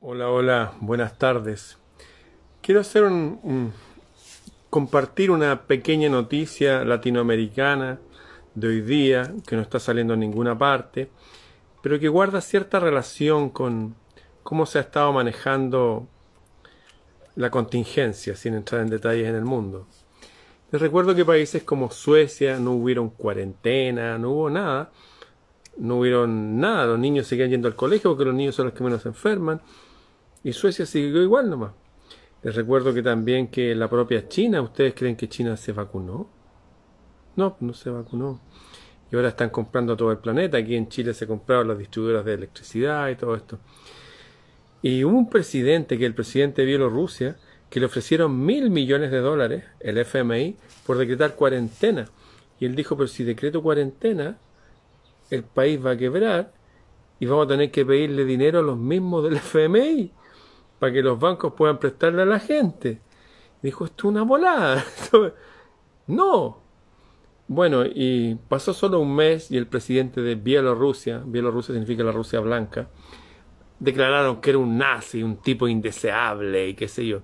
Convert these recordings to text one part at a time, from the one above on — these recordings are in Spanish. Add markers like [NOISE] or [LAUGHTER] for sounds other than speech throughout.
Hola, hola, buenas tardes. Quiero hacer un, compartir una pequeña noticia latinoamericana de hoy día que no está saliendo en ninguna parte, pero que guarda cierta relación con cómo se ha estado manejando la contingencia, sin entrar en detalles en el mundo. Les recuerdo que países como Suecia no hubieron cuarentena, no hubo nada, no hubieron nada, los niños seguían yendo al colegio porque los niños son los que menos se enferman. Y Suecia siguió igual nomás. Les recuerdo que también que la propia China, ¿ustedes creen que China se vacunó? No, no se vacunó. Y ahora están comprando a todo el planeta. Aquí en Chile se compraron las distribuidoras de electricidad y todo esto. Y hubo un presidente, que el presidente de Bielorrusia, que le ofrecieron mil millones de dólares, el FMI, por decretar cuarentena. Y él dijo, pero si decreto cuarentena, el país va a quebrar y vamos a tener que pedirle dinero a los mismos del FMI para que los bancos puedan prestarle a la gente. Dijo, esto es una volada. [LAUGHS] No. Bueno, y pasó solo un mes y el presidente de Bielorrusia, Bielorrusia significa la Rusia blanca, declararon que era un nazi, un tipo indeseable y qué sé yo.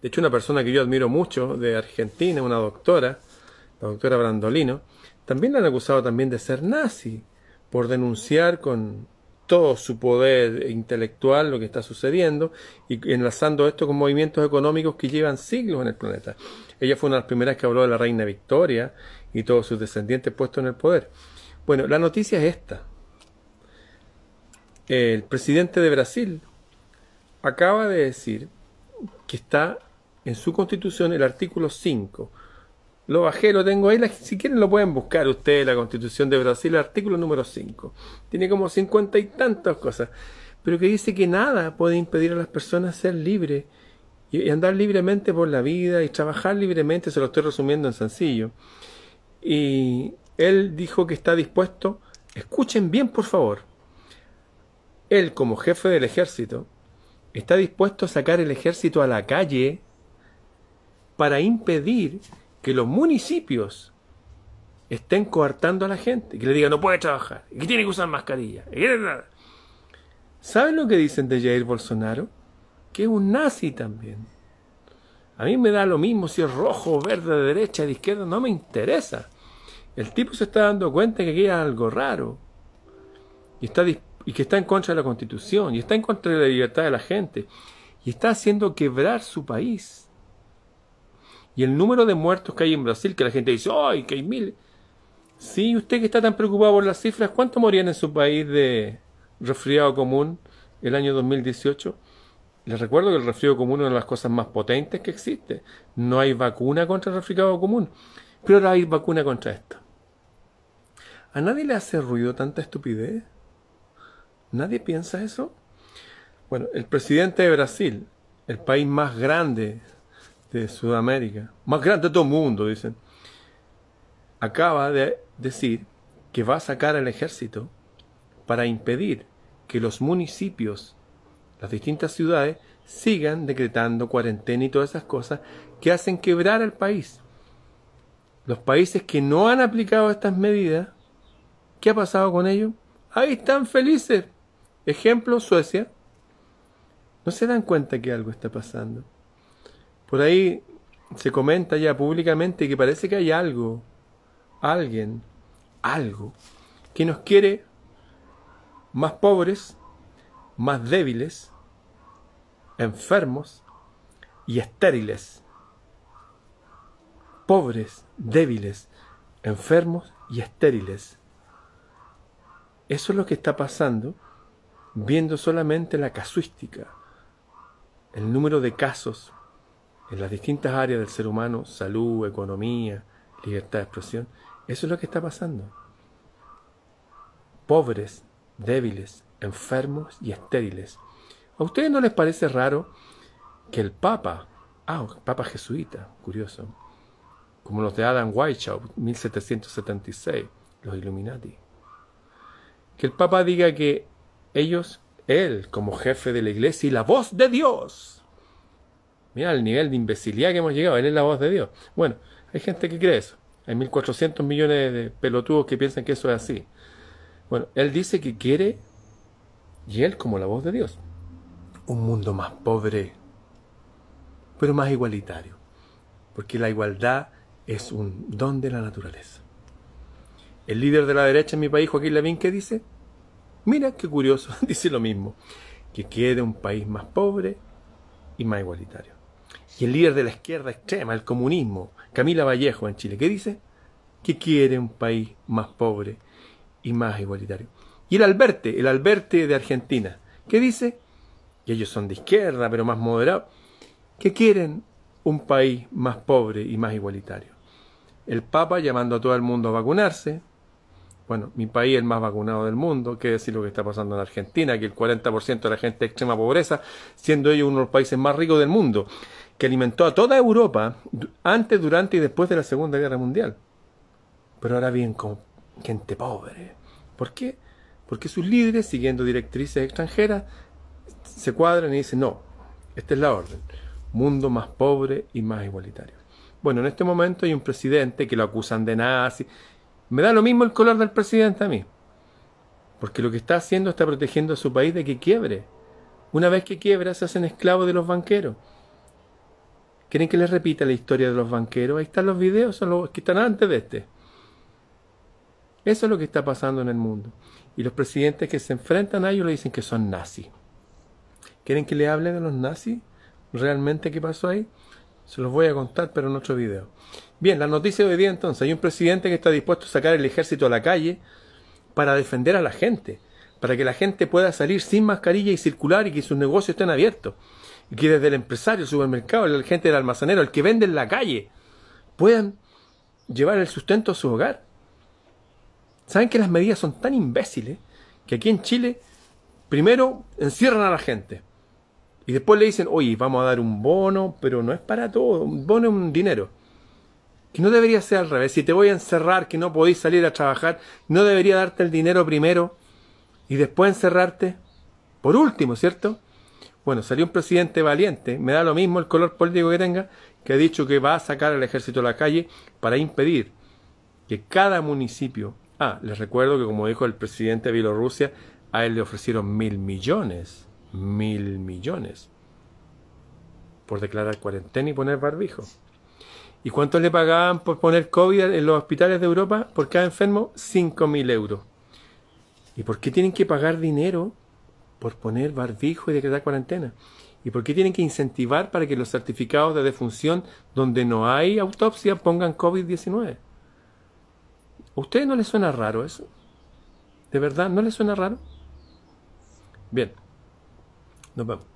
De hecho, una persona que yo admiro mucho de Argentina, una doctora, la doctora Brandolino, también la han acusado también de ser nazi por denunciar con todo su poder intelectual lo que está sucediendo y enlazando esto con movimientos económicos que llevan siglos en el planeta. Ella fue una de las primeras que habló de la reina Victoria y todos sus descendientes puestos en el poder. Bueno, la noticia es esta. El presidente de Brasil acaba de decir que está en su constitución el artículo 5. Lo bajé, lo tengo ahí. Si quieren lo pueden buscar ustedes, la constitución de Brasil, artículo número 5. Tiene como cincuenta y tantas cosas. Pero que dice que nada puede impedir a las personas ser libres y andar libremente por la vida y trabajar libremente. Se lo estoy resumiendo en sencillo. Y él dijo que está dispuesto, escuchen bien por favor, él como jefe del ejército está dispuesto a sacar el ejército a la calle para impedir que los municipios estén coartando a la gente, que le digan no puede trabajar, que tiene que usar mascarilla. ¿Saben lo que dicen de Jair Bolsonaro? Que es un nazi también. A mí me da lo mismo si es rojo, verde, de derecha, de izquierda, no me interesa. El tipo se está dando cuenta que aquí hay algo raro. Y, está, y que está en contra de la constitución. Y está en contra de la libertad de la gente. Y está haciendo quebrar su país. Y el número de muertos que hay en Brasil, que la gente dice, ¡ay, que hay mil! Sí, usted que está tan preocupado por las cifras, ¿cuántos morían en su país de resfriado común el año 2018? Les recuerdo que el resfriado común es una de las cosas más potentes que existe. No hay vacuna contra el resfriado común. Pero ahora hay vacuna contra esto. ¿A nadie le hace ruido tanta estupidez? ¿Nadie piensa eso? Bueno, el presidente de Brasil, el país más grande de Sudamérica, más grande de todo el mundo, dicen, acaba de decir que va a sacar al ejército para impedir que los municipios, las distintas ciudades, sigan decretando cuarentena y todas esas cosas que hacen quebrar al país. Los países que no han aplicado estas medidas, ¿qué ha pasado con ellos? Ahí están felices. Ejemplo, Suecia. No se dan cuenta que algo está pasando. Por ahí se comenta ya públicamente que parece que hay algo, alguien, algo, que nos quiere más pobres, más débiles, enfermos y estériles. Pobres, débiles, enfermos y estériles. Eso es lo que está pasando viendo solamente la casuística, el número de casos en las distintas áreas del ser humano, salud, economía, libertad de expresión. Eso es lo que está pasando. Pobres, débiles, enfermos y estériles. ¿A ustedes no les parece raro que el Papa, ah, Papa jesuita, curioso, como los de Adam Weishaupt, 1776, los Illuminati, que el Papa diga que ellos, él como jefe de la iglesia y la voz de Dios, mira el nivel de imbecilidad que hemos llegado, él es la voz de Dios. Bueno, hay gente que cree eso, hay 1.400 millones de pelotudos que piensan que eso es así. Bueno, él dice que quiere, y él como la voz de Dios, un mundo más pobre, pero más igualitario, porque la igualdad es un don de la naturaleza. El líder de la derecha en mi país, Joaquín Lavín, ¿qué dice? Mira qué curioso, [LAUGHS] dice lo mismo, que quede un país más pobre y más igualitario. Y el líder de la izquierda extrema, el comunismo, Camila Vallejo en Chile, ¿qué dice? Que quiere un país más pobre y más igualitario. Y el Alberte, el Alberte de Argentina, ¿qué dice? Y ellos son de izquierda, pero más moderados, que quieren un país más pobre y más igualitario. El Papa llamando a todo el mundo a vacunarse. Bueno, mi país es el más vacunado del mundo, qué decir lo que está pasando en Argentina, que el 40% de la gente extrema pobreza, siendo ellos uno de los países más ricos del mundo que alimentó a toda Europa antes, durante y después de la Segunda Guerra Mundial. Pero ahora bien, con gente pobre. ¿Por qué? Porque sus líderes, siguiendo directrices extranjeras, se cuadran y dicen, no, esta es la orden. Mundo más pobre y más igualitario. Bueno, en este momento hay un presidente que lo acusan de nazi. Me da lo mismo el color del presidente a mí. Porque lo que está haciendo está protegiendo a su país de que quiebre. Una vez que quiebra, se hacen esclavos de los banqueros. ¿Quieren que les repita la historia de los banqueros? Ahí están los videos, son los que están antes de este. Eso es lo que está pasando en el mundo. Y los presidentes que se enfrentan a ellos le dicen que son nazis. ¿Quieren que le hable de los nazis? ¿Realmente qué pasó ahí? Se los voy a contar, pero en otro video. Bien, la noticia de hoy día entonces. Hay un presidente que está dispuesto a sacar el ejército a la calle para defender a la gente. Para que la gente pueda salir sin mascarilla y circular y que sus negocios estén abiertos que desde el empresario, el supermercado, la gente del almacenero, el que vende en la calle, puedan llevar el sustento a su hogar. ¿Saben que las medidas son tan imbéciles que aquí en Chile primero encierran a la gente y después le dicen, oye, vamos a dar un bono, pero no es para todo, un bono es un dinero. Que no debería ser al revés. Si te voy a encerrar, que no podéis salir a trabajar, no debería darte el dinero primero y después encerrarte. Por último, ¿cierto? Bueno, salió un presidente valiente, me da lo mismo el color político que tenga, que ha dicho que va a sacar al ejército a la calle para impedir que cada municipio. Ah, les recuerdo que como dijo el presidente de Bielorrusia, a él le ofrecieron mil millones, mil millones, por declarar cuarentena y poner barbijo. ¿Y cuánto le pagaban por poner COVID en los hospitales de Europa por cada enfermo? Cinco mil euros. ¿Y por qué tienen que pagar dinero por poner barbijo y decretar cuarentena. ¿Y por qué tienen que incentivar para que los certificados de defunción donde no hay autopsia pongan COVID-19? ¿A ustedes no les suena raro eso? ¿De verdad no les suena raro? Bien, nos vemos.